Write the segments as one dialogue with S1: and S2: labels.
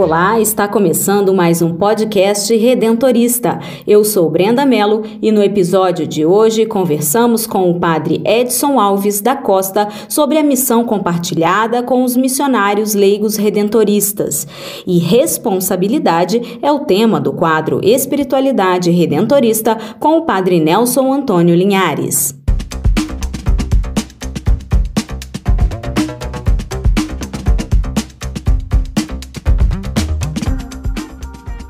S1: Olá, está começando mais um podcast redentorista. Eu sou Brenda Mello e no episódio de hoje conversamos com o padre Edson Alves da Costa sobre a missão compartilhada com os missionários leigos redentoristas. E responsabilidade é o tema do quadro Espiritualidade Redentorista com o padre Nelson Antônio Linhares.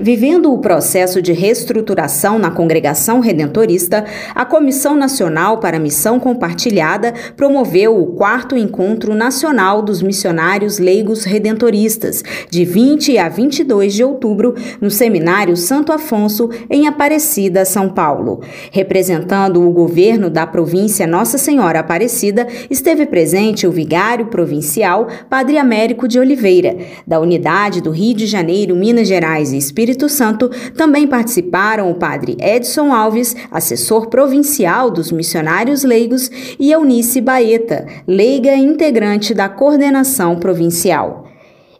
S1: Vivendo o processo de reestruturação na Congregação Redentorista, a Comissão Nacional para Missão Compartilhada promoveu o quarto Encontro Nacional dos Missionários Leigos Redentoristas, de 20 a 22 de outubro, no Seminário Santo Afonso, em Aparecida, São Paulo. Representando o governo da província Nossa Senhora Aparecida, esteve presente o vigário provincial Padre Américo de Oliveira, da unidade do Rio de Janeiro, Minas Gerais e Espírito Espírito Santo, também participaram o padre Edson Alves, assessor provincial dos missionários leigos, e Eunice Baeta, leiga integrante da coordenação provincial.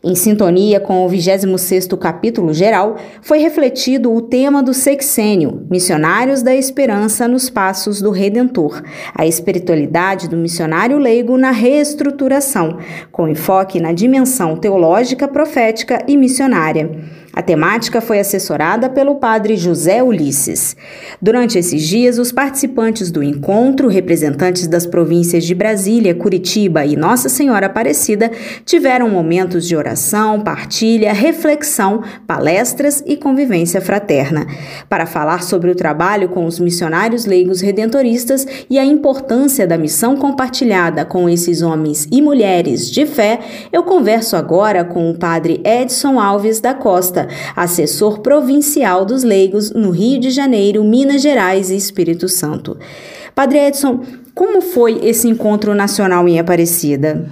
S1: Em sintonia com o 26º capítulo geral, foi refletido o tema do sexênio, Missionários da Esperança nos Passos do Redentor, a espiritualidade do missionário leigo na reestruturação, com enfoque na dimensão teológica, profética e missionária. A temática foi assessorada pelo padre José Ulisses. Durante esses dias, os participantes do encontro, representantes das províncias de Brasília, Curitiba e Nossa Senhora Aparecida, tiveram momentos de oração, partilha, reflexão, palestras e convivência fraterna. Para falar sobre o trabalho com os missionários leigos redentoristas e a importância da missão compartilhada com esses homens e mulheres de fé, eu converso agora com o padre Edson Alves da Costa assessor provincial dos leigos no Rio de Janeiro, Minas Gerais e Espírito Santo. Padre Edson, como foi esse encontro nacional em Aparecida?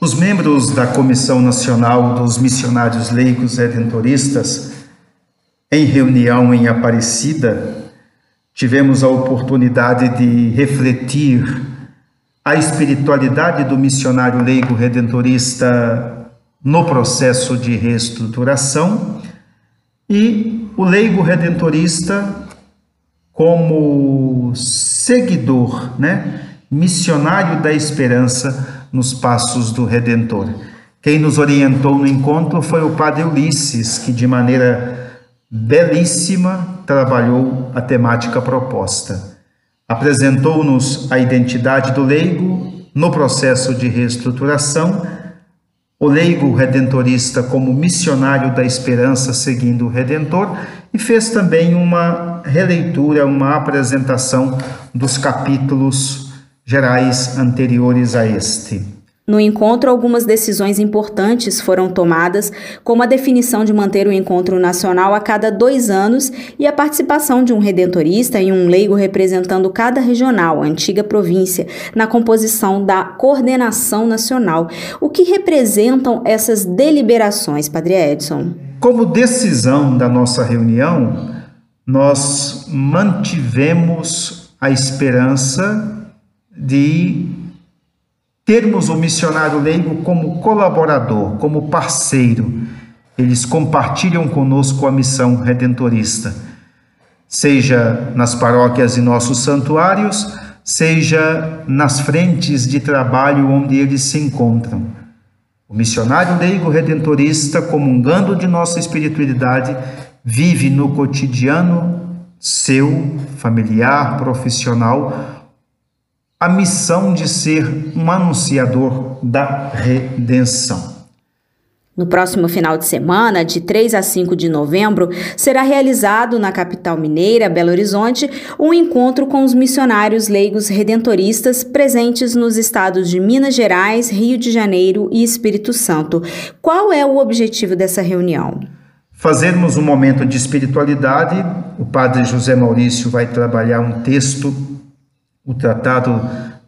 S2: Os membros da Comissão Nacional dos Missionários Leigos Redentoristas, em reunião em Aparecida, tivemos a oportunidade de refletir a espiritualidade do missionário leigo redentorista no processo de reestruturação e o leigo redentorista como seguidor, né, missionário da esperança nos passos do Redentor. Quem nos orientou no encontro foi o padre Ulisses, que de maneira belíssima trabalhou a temática proposta. Apresentou-nos a identidade do leigo no processo de reestruturação o leigo redentorista como missionário da esperança seguindo o Redentor e fez também uma releitura, uma apresentação dos capítulos gerais anteriores a este.
S1: No encontro, algumas decisões importantes foram tomadas, como a definição de manter o encontro nacional a cada dois anos e a participação de um redentorista e um leigo representando cada regional, antiga província, na composição da coordenação nacional. O que representam essas deliberações, Padre Edson?
S2: Como decisão da nossa reunião, nós mantivemos a esperança de termos o missionário leigo como colaborador, como parceiro. Eles compartilham conosco a missão redentorista, seja nas paróquias e nossos santuários, seja nas frentes de trabalho onde eles se encontram. O missionário leigo redentorista, comungando de nossa espiritualidade, vive no cotidiano seu, familiar, profissional, a missão de ser um anunciador da redenção.
S1: No próximo final de semana, de 3 a 5 de novembro, será realizado na capital mineira, Belo Horizonte, um encontro com os missionários leigos redentoristas presentes nos estados de Minas Gerais, Rio de Janeiro e Espírito Santo. Qual é o objetivo dessa reunião?
S2: Fazermos um momento de espiritualidade. O padre José Maurício vai trabalhar um texto, o Tratado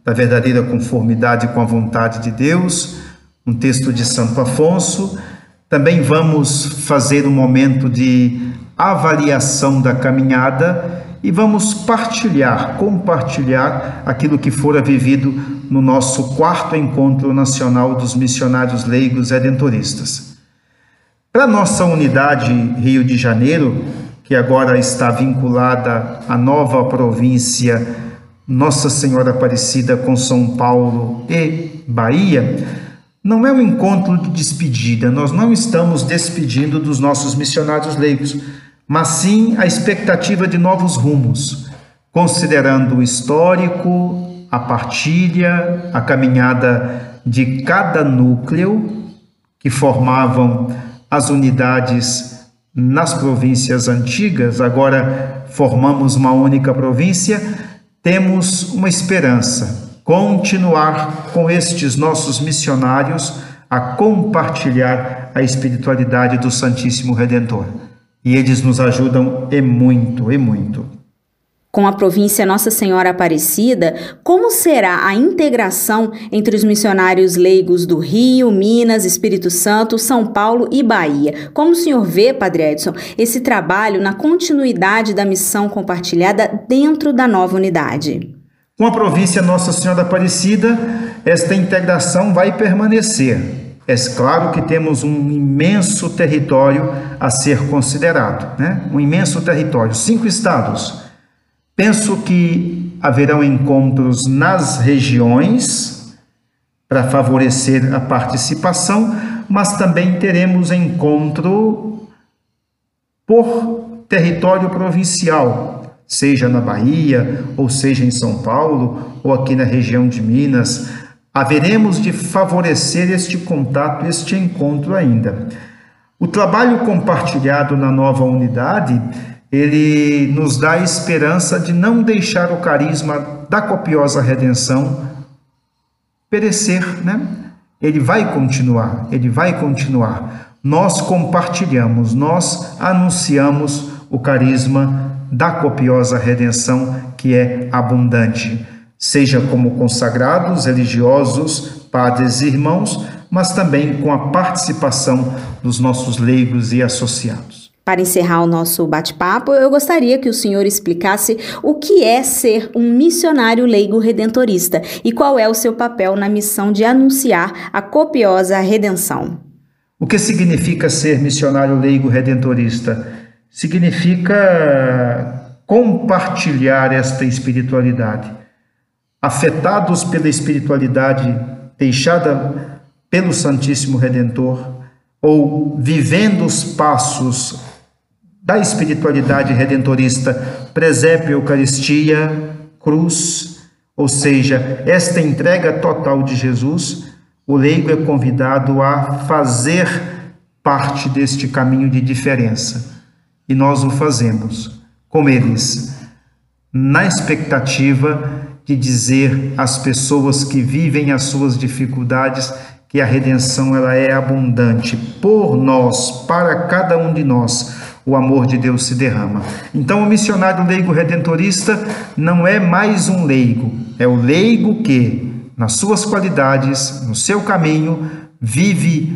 S2: da Verdadeira Conformidade com a Vontade de Deus um texto de Santo Afonso. Também vamos fazer um momento de avaliação da caminhada e vamos partilhar, compartilhar aquilo que fora vivido no nosso quarto encontro nacional dos missionários leigos redentoristas. Para nossa unidade Rio de Janeiro, que agora está vinculada à nova província Nossa Senhora Aparecida com São Paulo e Bahia, não é um encontro de despedida, nós não estamos despedindo dos nossos missionários leigos, mas sim a expectativa de novos rumos, considerando o histórico, a partilha, a caminhada de cada núcleo que formavam as unidades nas províncias antigas, agora formamos uma única província, temos uma esperança continuar com estes nossos missionários a compartilhar a espiritualidade do Santíssimo Redentor. E eles nos ajudam e muito, e muito.
S1: Com a província Nossa Senhora Aparecida, como será a integração entre os missionários leigos do Rio, Minas, Espírito Santo, São Paulo e Bahia? Como o senhor vê, Padre Edson, esse trabalho na continuidade da missão compartilhada dentro da nova unidade?
S2: Com a província Nossa Senhora Aparecida, esta integração vai permanecer. É claro que temos um imenso território a ser considerado, né? um imenso território, cinco estados. Penso que haverão encontros nas regiões para favorecer a participação, mas também teremos encontro por território provincial, seja na Bahia, ou seja em São Paulo, ou aqui na região de Minas, haveremos de favorecer este contato, este encontro ainda. O trabalho compartilhado na nova unidade, ele nos dá a esperança de não deixar o carisma da copiosa redenção perecer, né? Ele vai continuar, ele vai continuar. Nós compartilhamos, nós anunciamos o carisma da copiosa redenção que é abundante, seja como consagrados, religiosos, padres e irmãos, mas também com a participação dos nossos leigos e associados.
S1: Para encerrar o nosso bate-papo, eu gostaria que o senhor explicasse o que é ser um missionário leigo redentorista e qual é o seu papel na missão de anunciar a copiosa redenção.
S2: O que significa ser missionário leigo redentorista? significa compartilhar esta espiritualidade. Afetados pela espiritualidade deixada pelo Santíssimo Redentor, ou vivendo os passos da espiritualidade redentorista, presépio, Eucaristia, cruz, ou seja, esta entrega total de Jesus, o leigo é convidado a fazer parte deste caminho de diferença e nós o fazemos, como eles, na expectativa de dizer às pessoas que vivem as suas dificuldades que a redenção ela é abundante por nós, para cada um de nós. O amor de Deus se derrama. Então, o missionário leigo redentorista não é mais um leigo, é o leigo que, nas suas qualidades, no seu caminho, vive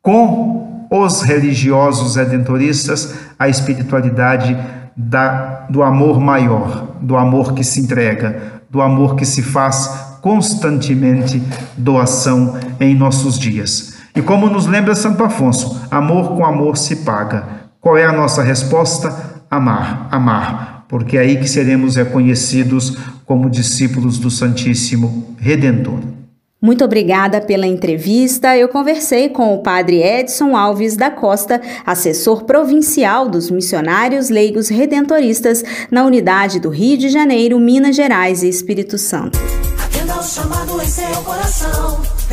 S2: com os religiosos redentoristas a espiritualidade da, do amor maior, do amor que se entrega, do amor que se faz constantemente doação em nossos dias. E como nos lembra Santo Afonso, amor com amor se paga. Qual é a nossa resposta? Amar, amar, porque é aí que seremos reconhecidos como discípulos do Santíssimo Redentor.
S1: Muito obrigada pela entrevista. Eu conversei com o padre Edson Alves da Costa, assessor provincial dos missionários leigos redentoristas na unidade do Rio de Janeiro, Minas Gerais e Espírito Santo. Atenda o chamado em seu coração.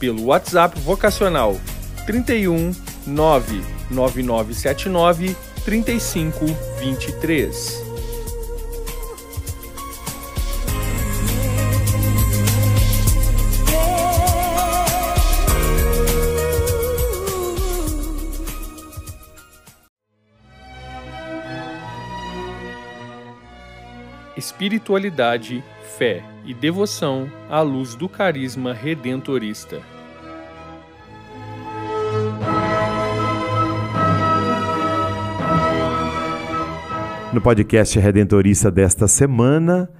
S3: pelo WhatsApp vocacional 31 99979 3523. Espiritualidade, fé e devoção à luz do carisma redentorista.
S4: No podcast Redentorista desta semana,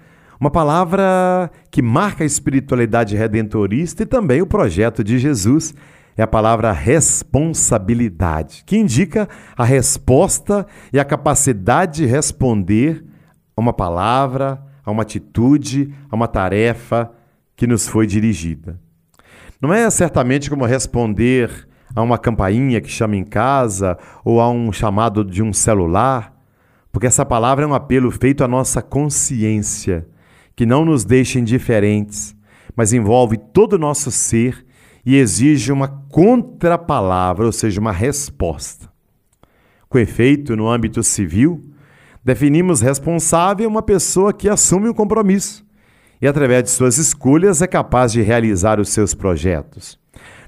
S4: uma palavra que marca a espiritualidade redentorista e também o projeto de Jesus é a palavra responsabilidade, que indica a resposta e a capacidade de responder a uma palavra, a uma atitude, a uma tarefa que nos foi dirigida. Não é certamente como responder a uma campainha que chama em casa ou a um chamado de um celular, porque essa palavra é um apelo feito à nossa consciência, que não nos deixa indiferentes, mas envolve todo o nosso ser e exige uma contrapalavra, ou seja, uma resposta. Com efeito, no âmbito civil, Definimos responsável uma pessoa que assume o um compromisso e, através de suas escolhas, é capaz de realizar os seus projetos.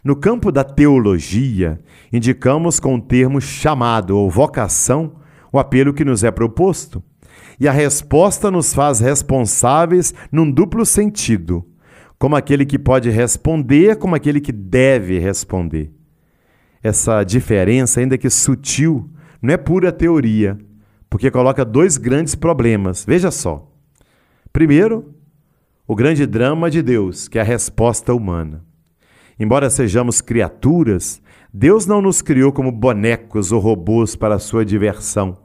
S4: No campo da teologia, indicamos com o termo chamado ou vocação o apelo que nos é proposto. E a resposta nos faz responsáveis num duplo sentido, como aquele que pode responder, como aquele que deve responder. Essa diferença, ainda que sutil, não é pura teoria, porque coloca dois grandes problemas. Veja só. Primeiro, o grande drama de Deus, que é a resposta humana. Embora sejamos criaturas, Deus não nos criou como bonecos ou robôs para sua diversão,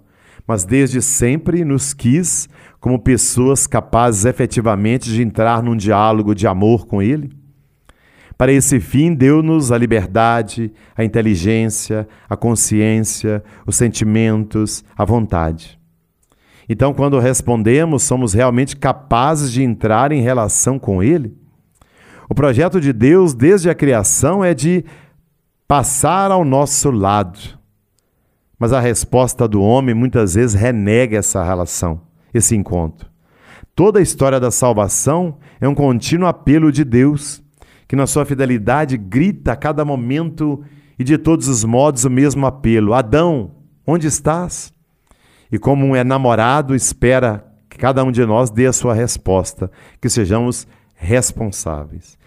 S4: mas desde sempre nos quis como pessoas capazes efetivamente de entrar num diálogo de amor com Ele. Para esse fim, deu-nos a liberdade, a inteligência, a consciência, os sentimentos, a vontade. Então, quando respondemos, somos realmente capazes de entrar em relação com Ele? O projeto de Deus, desde a criação, é de passar ao nosso lado. Mas a resposta do homem muitas vezes renega essa relação, esse encontro. Toda a história da salvação é um contínuo apelo de Deus que na sua fidelidade grita a cada momento e de todos os modos o mesmo apelo: Adão, onde estás? E como um enamorado espera que cada um de nós dê a sua resposta, que sejamos responsáveis.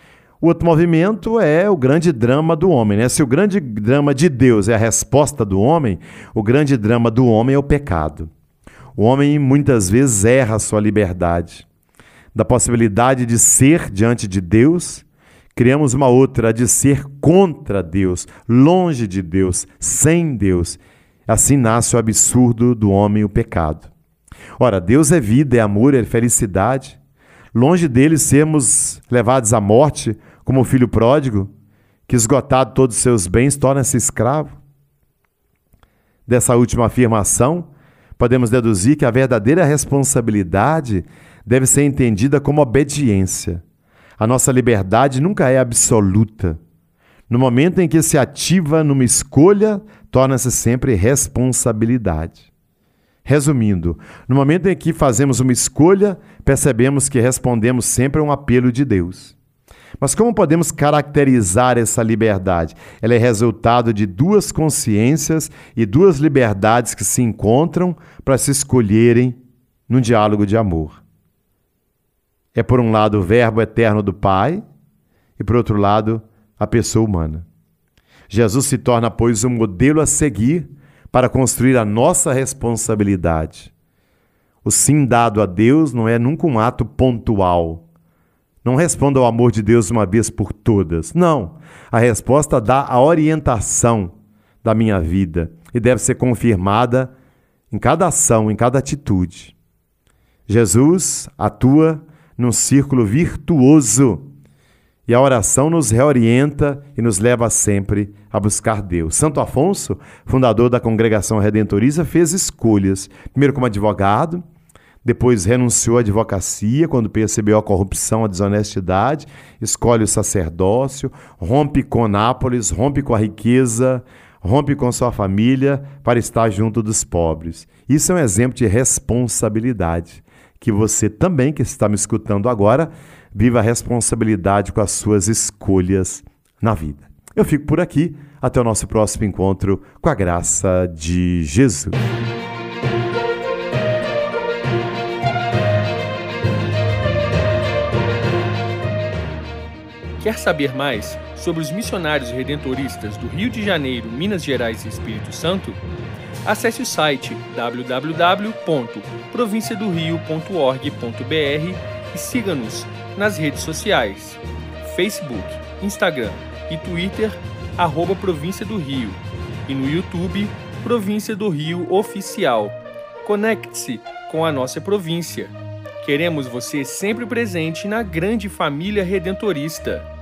S4: O outro movimento é o grande drama do homem. Né? Se o grande drama de Deus é a resposta do homem, o grande drama do homem é o pecado. O homem muitas vezes erra a sua liberdade, da possibilidade de ser diante de Deus criamos uma outra de ser contra Deus, longe de Deus, sem Deus. Assim nasce o absurdo do homem, o pecado. Ora, Deus é vida, é amor, é felicidade. Longe dele sermos levados à morte, como o filho pródigo, que esgotado todos os seus bens torna-se escravo. Dessa última afirmação, podemos deduzir que a verdadeira responsabilidade deve ser entendida como obediência a nossa liberdade nunca é absoluta. No momento em que se ativa numa escolha, torna-se sempre responsabilidade. Resumindo, no momento em que fazemos uma escolha, percebemos que respondemos sempre a um apelo de Deus. Mas como podemos caracterizar essa liberdade? Ela é resultado de duas consciências e duas liberdades que se encontram para se escolherem num diálogo de amor. É, por um lado, o Verbo eterno do Pai e, por outro lado, a pessoa humana. Jesus se torna, pois, um modelo a seguir para construir a nossa responsabilidade. O sim dado a Deus não é nunca um ato pontual. Não responda ao amor de Deus uma vez por todas. Não. A resposta dá a orientação da minha vida e deve ser confirmada em cada ação, em cada atitude. Jesus atua num círculo virtuoso e a oração nos reorienta e nos leva sempre a buscar Deus. Santo Afonso, fundador da congregação redentorista, fez escolhas, primeiro como advogado, depois renunciou à advocacia quando percebeu a corrupção, a desonestidade, escolhe o sacerdócio, rompe com Nápoles, rompe com a riqueza, rompe com sua família para estar junto dos pobres. Isso é um exemplo de responsabilidade. Que você também, que está me escutando agora, viva a responsabilidade com as suas escolhas na vida. Eu fico por aqui. Até o nosso próximo encontro com a graça de Jesus.
S3: Quer saber mais sobre os missionários redentoristas do Rio de Janeiro, Minas Gerais e Espírito Santo? Acesse o site www.provinciadorio.org.br e siga-nos nas redes sociais: Facebook, Instagram e Twitter, arroba Província do Rio, e no YouTube, Província do Rio Oficial. Conecte-se com a nossa província. Queremos você sempre presente na grande família redentorista.